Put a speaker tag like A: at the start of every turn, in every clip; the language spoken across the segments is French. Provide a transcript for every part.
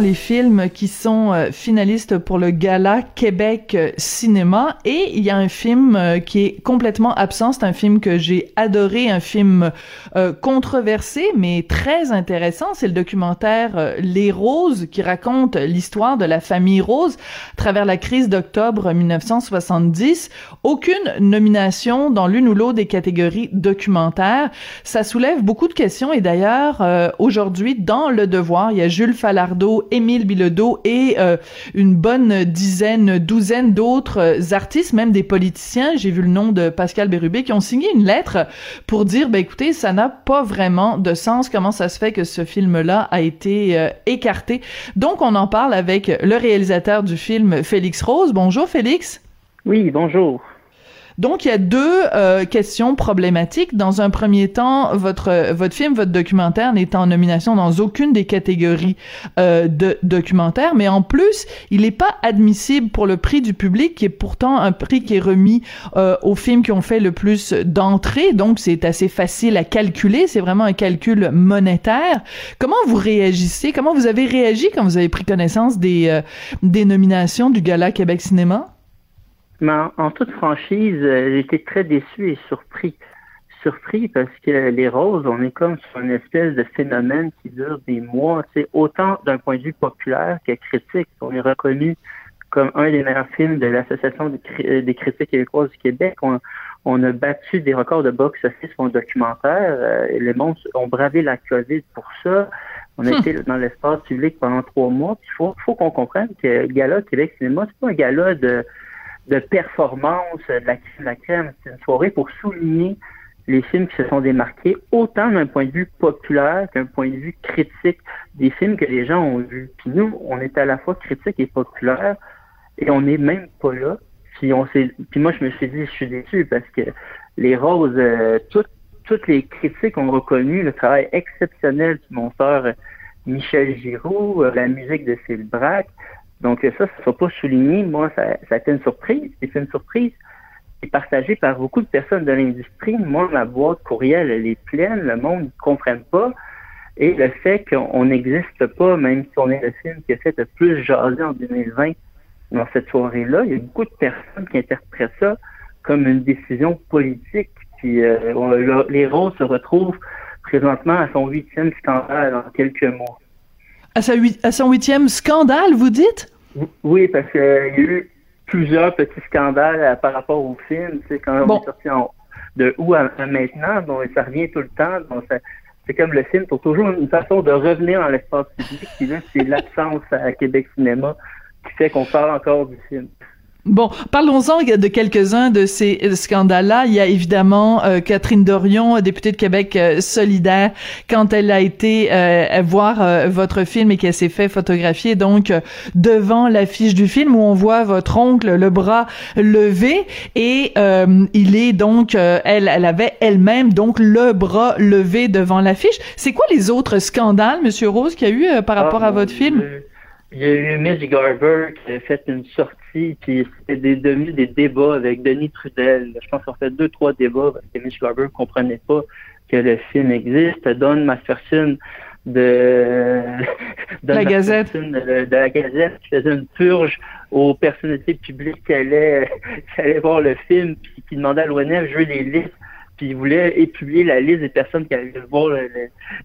A: les films qui sont euh, finalistes pour le gala Québec euh, Cinéma et il y a un film euh, qui est complètement absent. C'est un film que j'ai adoré, un film controversé mais très intéressant. C'est le documentaire Les Roses qui raconte l'histoire de la famille Rose à travers la crise d'octobre 1970. Aucune nomination dans l'une ou l'autre des catégories documentaires. Ça soulève beaucoup de questions et d'ailleurs aujourd'hui dans Le Devoir, il y a Jules Falardeau Émile Bilodeau et euh, une bonne dizaine, douzaine d'autres euh, artistes, même des politiciens. J'ai vu le nom de Pascal Bérubé qui ont signé une lettre pour dire, ben écoutez, ça n'a pas vraiment de sens. Comment ça se fait que ce film-là a été euh, écarté? Donc, on en parle avec le réalisateur du film, Félix Rose. Bonjour, Félix.
B: Oui, bonjour.
A: Donc, il y a deux euh, questions problématiques. Dans un premier temps, votre votre film, votre documentaire n'est en nomination dans aucune des catégories euh, de documentaire, mais en plus, il n'est pas admissible pour le prix du public, qui est pourtant un prix qui est remis euh, aux films qui ont fait le plus d'entrées. Donc, c'est assez facile à calculer. C'est vraiment un calcul monétaire. Comment vous réagissez? Comment vous avez réagi quand vous avez pris connaissance des euh, des nominations du Gala Québec Cinéma?
B: Mais en, toute franchise, euh, été très déçu et surpris. Surpris parce que les roses, on est comme sur une espèce de phénomène qui dure des mois. C'est autant d'un point de vue populaire que critique. On est reconnu comme un des meilleurs films de l'Association des, des, critiques québécoises du Québec. On, a battu des records de box-office pour un documentaire. Euh, les monstres ont bravé la COVID pour ça. On a hmm. été dans l'espace public pendant trois mois. Il faut, faut qu'on comprenne que Gala Québec Cinéma, c'est pas un gala de de performance de la crème, la crème. C'est une soirée pour souligner les films qui se sont démarqués, autant d'un point de vue populaire qu'un point de vue critique des films que les gens ont vus. Puis nous, on est à la fois critique et populaire, et on n'est même pas là. Puis on puis moi je me suis dit, je suis déçu parce que les roses, euh, toutes, toutes les critiques ont reconnu le travail exceptionnel du monteur Michel Giroux, euh, la musique de Phil Braque, donc ça, ça ne soit pas souligné. Moi, ça, ça a été une surprise. C'est une surprise qui est partagée par beaucoup de personnes de l'industrie. Moi, ma boîte courriel, elle est pleine. Le monde ne comprenne pas. Et le fait qu'on n'existe pas, même si on est le film qui a fait le plus jaser en 2020 dans cette soirée-là, il y a beaucoup de personnes qui interprètent ça comme une décision politique. Puis euh, les roses se retrouvent présentement à son huitième scandale en quelques mois.
A: À, sa à son huitième scandale, vous dites?
B: Oui, parce qu'il y a eu plusieurs petits scandales euh, par rapport au film. Tu sais, quand on est sorti de où à, maintenant, bon, ça revient tout le temps. c'est comme le film pour toujours une façon de revenir dans l'espace public. Puis là, c'est l'absence à Québec Cinéma qui fait qu'on parle encore du film.
A: Bon, parlons-en de quelques-uns de ces scandales-là. Il y a évidemment euh, Catherine Dorion, députée de Québec euh, solidaire, quand elle a été euh, voir votre film et qu'elle s'est fait photographier donc devant l'affiche du film où on voit votre oncle le bras levé et il est donc elle elle avait elle-même donc le bras levé devant l'affiche. C'est quoi les autres scandales, Monsieur Rose, qu'il y a eu par rapport à ah, votre film?
B: Il y a eu Mitch Garber qui a fait une sortie, puis c'était devenu des débats avec Denis Trudel. Je pense qu'on fait deux, trois débats parce que Mitch Garber ne comprenait pas que le film existe. Don Masterson de,
A: la Gazette.
B: De, la Gazette qui faisait une purge aux personnalités publiques qui allaient, qui allaient voir le film, puis qui demandait à l'ONF de jouer les listes puis il voulait publier la liste des personnes qui allaient voir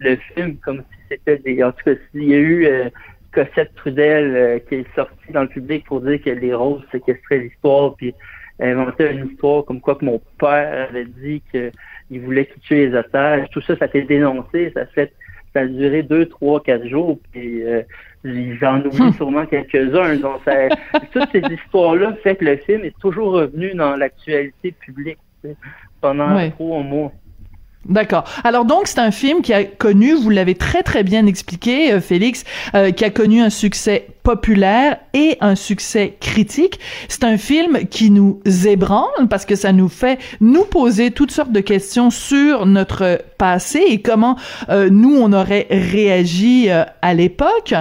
B: le, film comme si c'était des. En tout cas, il y a eu euh, Cossette Trudel euh, qui est sortie dans le public pour dire que les roses séquestraient l'histoire, puis inventait une histoire comme quoi que mon père avait dit qu'il voulait qu'il tue les otages. Tout ça, ça a été dénoncé. Ça fait ça a duré deux, trois, quatre jours, puis euh, j'en oublie sûrement quelques-uns. Donc, toutes ces histoires-là fait que le film est toujours revenu dans l'actualité publique pendant trois mois.
A: D'accord. Alors donc c'est un film qui a connu, vous l'avez très très bien expliqué, euh, Félix, euh, qui a connu un succès populaire et un succès critique. C'est un film qui nous ébranle parce que ça nous fait nous poser toutes sortes de questions sur notre passé et comment euh, nous on aurait réagi euh, à l'époque.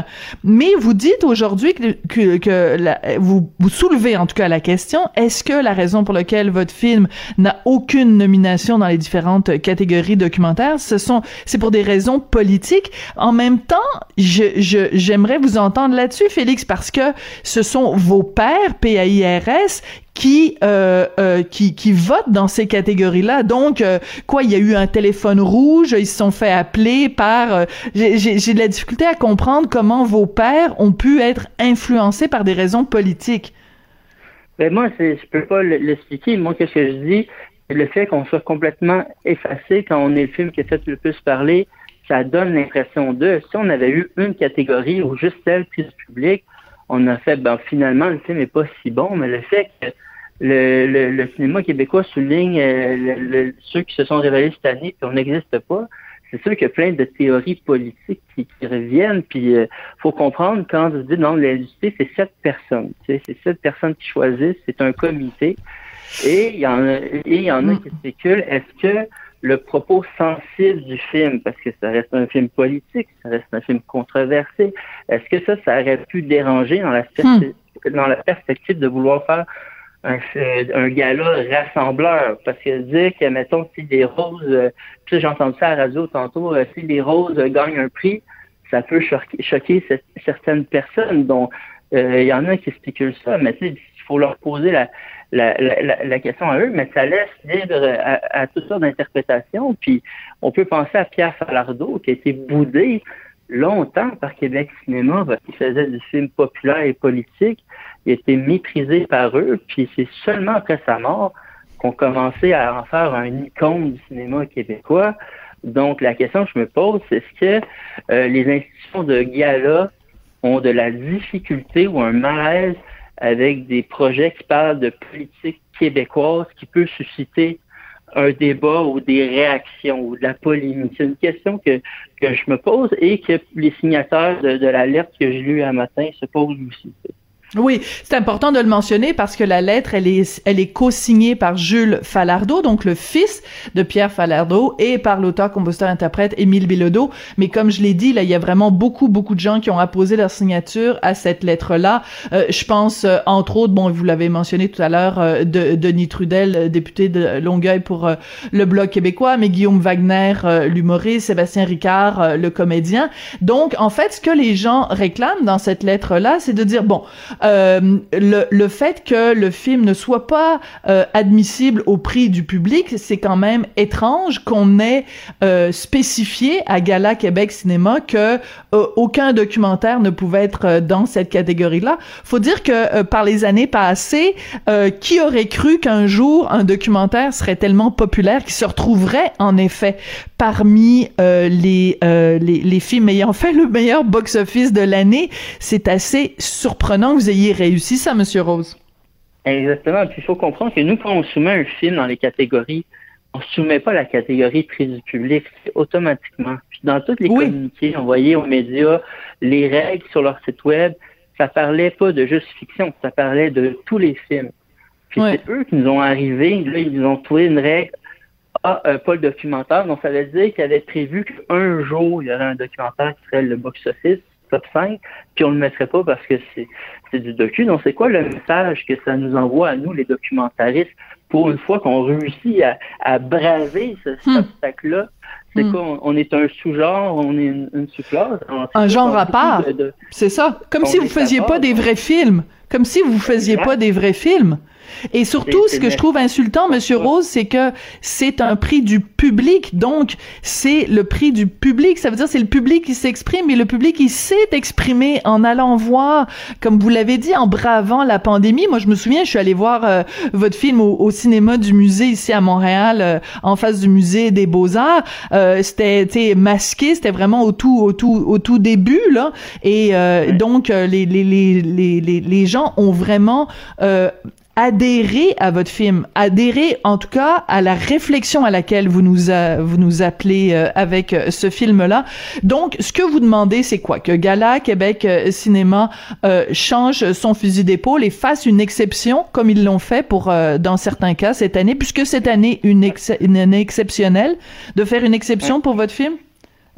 A: Mais vous dites aujourd'hui que, que, que vous, vous soulevez en tout cas la question est-ce que la raison pour laquelle votre film n'a aucune nomination dans les différentes catégories documentaires, ce sont c'est pour des raisons politiques? En même temps, je j'aimerais vous entendre là-dessus, Félix, parce que ce sont vos pères PAIRS qui, euh, euh, qui qui votent dans ces catégories-là. Donc, euh, quoi, il y a eu un téléphone rouge, ils se sont fait appeler par. J'ai de la difficulté à comprendre comment vos pères ont pu être influencés par des raisons politiques.
B: Ben moi, je peux pas l'expliquer. Moi, qu'est-ce que je dis, le fait qu'on soit complètement effacé quand on est le film qui a fait le plus parler, ça donne l'impression de. Si on avait eu une catégorie ou juste celle plus publique, on a fait, ben finalement, le film n'est pas si bon, mais le fait que le, le, cinéma québécois souligne euh, ceux qui se sont révélés cette année, puis on n'existe pas. C'est sûr qu'il y a plein de théories politiques qui, reviennent, puis il euh, faut comprendre quand vous dites non, l'industrie, c'est sept personnes. C'est sept personnes qui choisissent, c'est un comité. Et il y en a, et il y en a qui spéculent, est-ce que le propos sensible du film, parce que ça reste un film politique, ça reste un film controversé, est-ce que ça, ça aurait pu déranger dans la, hmm. dans la perspective de vouloir faire un, un gala rassembleur? Parce que dire que, mettons, si les roses, euh, puis j'ai entendu ça à la radio tantôt, euh, si les roses gagnent un prix, ça peut choquer, certaines personnes. dont euh, il y en a qui spéculent ça, mais il faut leur poser la, la, la, la, question à eux, mais ça laisse libre à, à toutes sortes d'interprétations. Puis on peut penser à Pierre Falardeau qui a été boudé longtemps par Québec Cinéma parce qu'il faisait du film populaire et politique. Il a été méprisé par eux, puis c'est seulement après sa mort qu'on commençait à en faire un icône du cinéma québécois. Donc la question que je me pose, c'est est-ce que euh, les institutions de gala ont de la difficulté ou un malaise avec des projets qui parlent de politique québécoise qui peut susciter un débat ou des réactions ou de la polémique. C'est une question que, que je me pose et que les signataires de, de l'alerte que j'ai lue un matin se posent aussi.
A: Oui, c'est important de le mentionner parce que la lettre, elle est, elle est co-signée par Jules Falardeau, donc le fils de Pierre Falardeau, et par l'auteur, compositeur, interprète Émile Bilodeau. Mais comme je l'ai dit, là, il y a vraiment beaucoup, beaucoup de gens qui ont apposé leur signature à cette lettre-là. Euh, je pense, euh, entre autres, bon, vous l'avez mentionné tout à l'heure, euh, de Denis Trudel, député de Longueuil pour le Bloc québécois, mais Guillaume Wagner, l'humoriste, Sébastien Ricard, le comédien. Donc, en fait, ce que les gens réclament dans cette lettre-là, c'est de dire, bon, euh, le, le, fait que le film ne soit pas euh, admissible au prix du public, c'est quand même étrange qu'on ait euh, spécifié à Gala Québec Cinéma que aucun documentaire ne pouvait être dans cette catégorie-là. Faut dire que par les années passées, qui aurait cru qu'un jour un documentaire serait tellement populaire qu'il se retrouverait en effet? Parmi les, les, les films ayant fait le meilleur box-office de l'année C'est assez surprenant que vous ayez réussi ça, Monsieur Rose.
B: Exactement. Puis il faut comprendre que nous, quand on soumet un film dans les catégories, on ne soumet pas la catégorie prix du public, c'est automatiquement. Puis dans toutes les communiqués envoyés aux médias, les règles sur leur site web, ça parlait pas de juste fiction, ça parlait de tous les films. Puis c'est eux qui nous ont arrivé, là, ils nous ont trouvé une règle, ah, euh, pas le documentaire, donc ça veut dire qu'ils avaient prévu qu'un jour, il y aurait un documentaire qui serait le box-office, top 5, puis on ne le mettrait pas parce que c'est du docu. Donc, c'est quoi le message que ça nous envoie à nous, les documentaristes, pour une fois qu'on réussit à, braver ce, cet hmm. obstacle-là? C'est hmm. quoi? On, est un sous-genre, on est une, sous-classe.
A: Un genre à part. C'est ça. Comme si vous faisiez pas des vrais films. Comme si vous faisiez pas des vrais films. Et surtout, ce que je trouve insultant, Monsieur Rose, c'est que c'est un prix du public. Donc, c'est le prix du public. Ça veut dire c'est le public qui s'exprime, et le public il s'est exprimé en allant voir, comme vous l'avez dit, en bravant la pandémie. Moi, je me souviens, je suis allée voir euh, votre film au, cinéma du musée ici à Montréal, euh, en face du musée des Beaux Arts. Euh, c'était masqué, c'était vraiment au tout, au tout, au tout début là. Et donc, les, les, les, les, les gens ont vraiment adhérer à votre film, adhérer en tout cas à la réflexion à laquelle vous nous vous nous appelez euh, avec euh, ce film-là. Donc, ce que vous demandez, c'est quoi? Que Gala Québec euh, Cinéma change son fusil d'épaule et fasse une exception, comme ils l'ont fait pour dans certains cas cette année, puisque cette année une, une année exceptionnelle, de faire une exception pour votre film?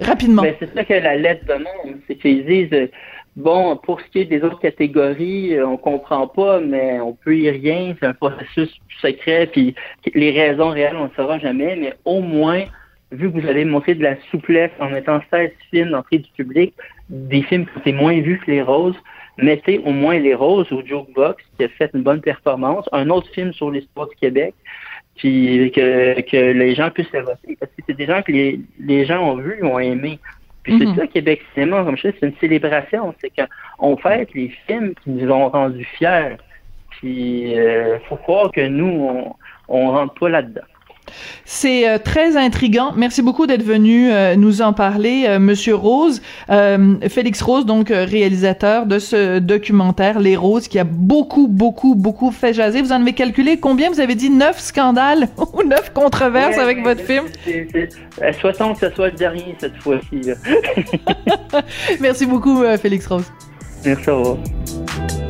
A: Rapidement.
B: Ben, c'est ça que la lettre demande, c'est qu'ils disent Bon, pour ce qui est des autres catégories, euh, on comprend pas, mais on peut y rien. C'est un processus secret, puis les raisons réelles, on ne saura jamais. Mais au moins, vu que vous avez montré de la souplesse en mettant 16 films d'entrée du public, des films qui étaient moins vus que Les Roses, mettez au moins Les Roses au Jokebox, qui a fait une bonne performance. Un autre film sur l'histoire du Québec, puis que, les gens puissent le voter. Parce que c'est des gens que les, gens ont vus, ont aimé. Puis c'est mhm. ça, Québec Cinéma, comme je dis, c'est une célébration. C'est qu'on fête les films qui nous ont rendus fiers. Puis il euh, faut croire que nous, on, on rentre pas là-dedans.
A: C'est euh, très intrigant. Merci beaucoup d'être venu euh, nous en parler, euh, Monsieur Rose, Félix Rose, donc réalisateur de ce documentaire Les Roses, qui a beaucoup, beaucoup, beaucoup fait jaser. Vous en avez calculé combien? Vous avez dit neuf scandales ou neuf controverses avec votre film?
B: Souhaitons que ce soit le dernier cette fois-ci.
A: Merci beaucoup, Félix Rose.
B: Merci. Au revoir.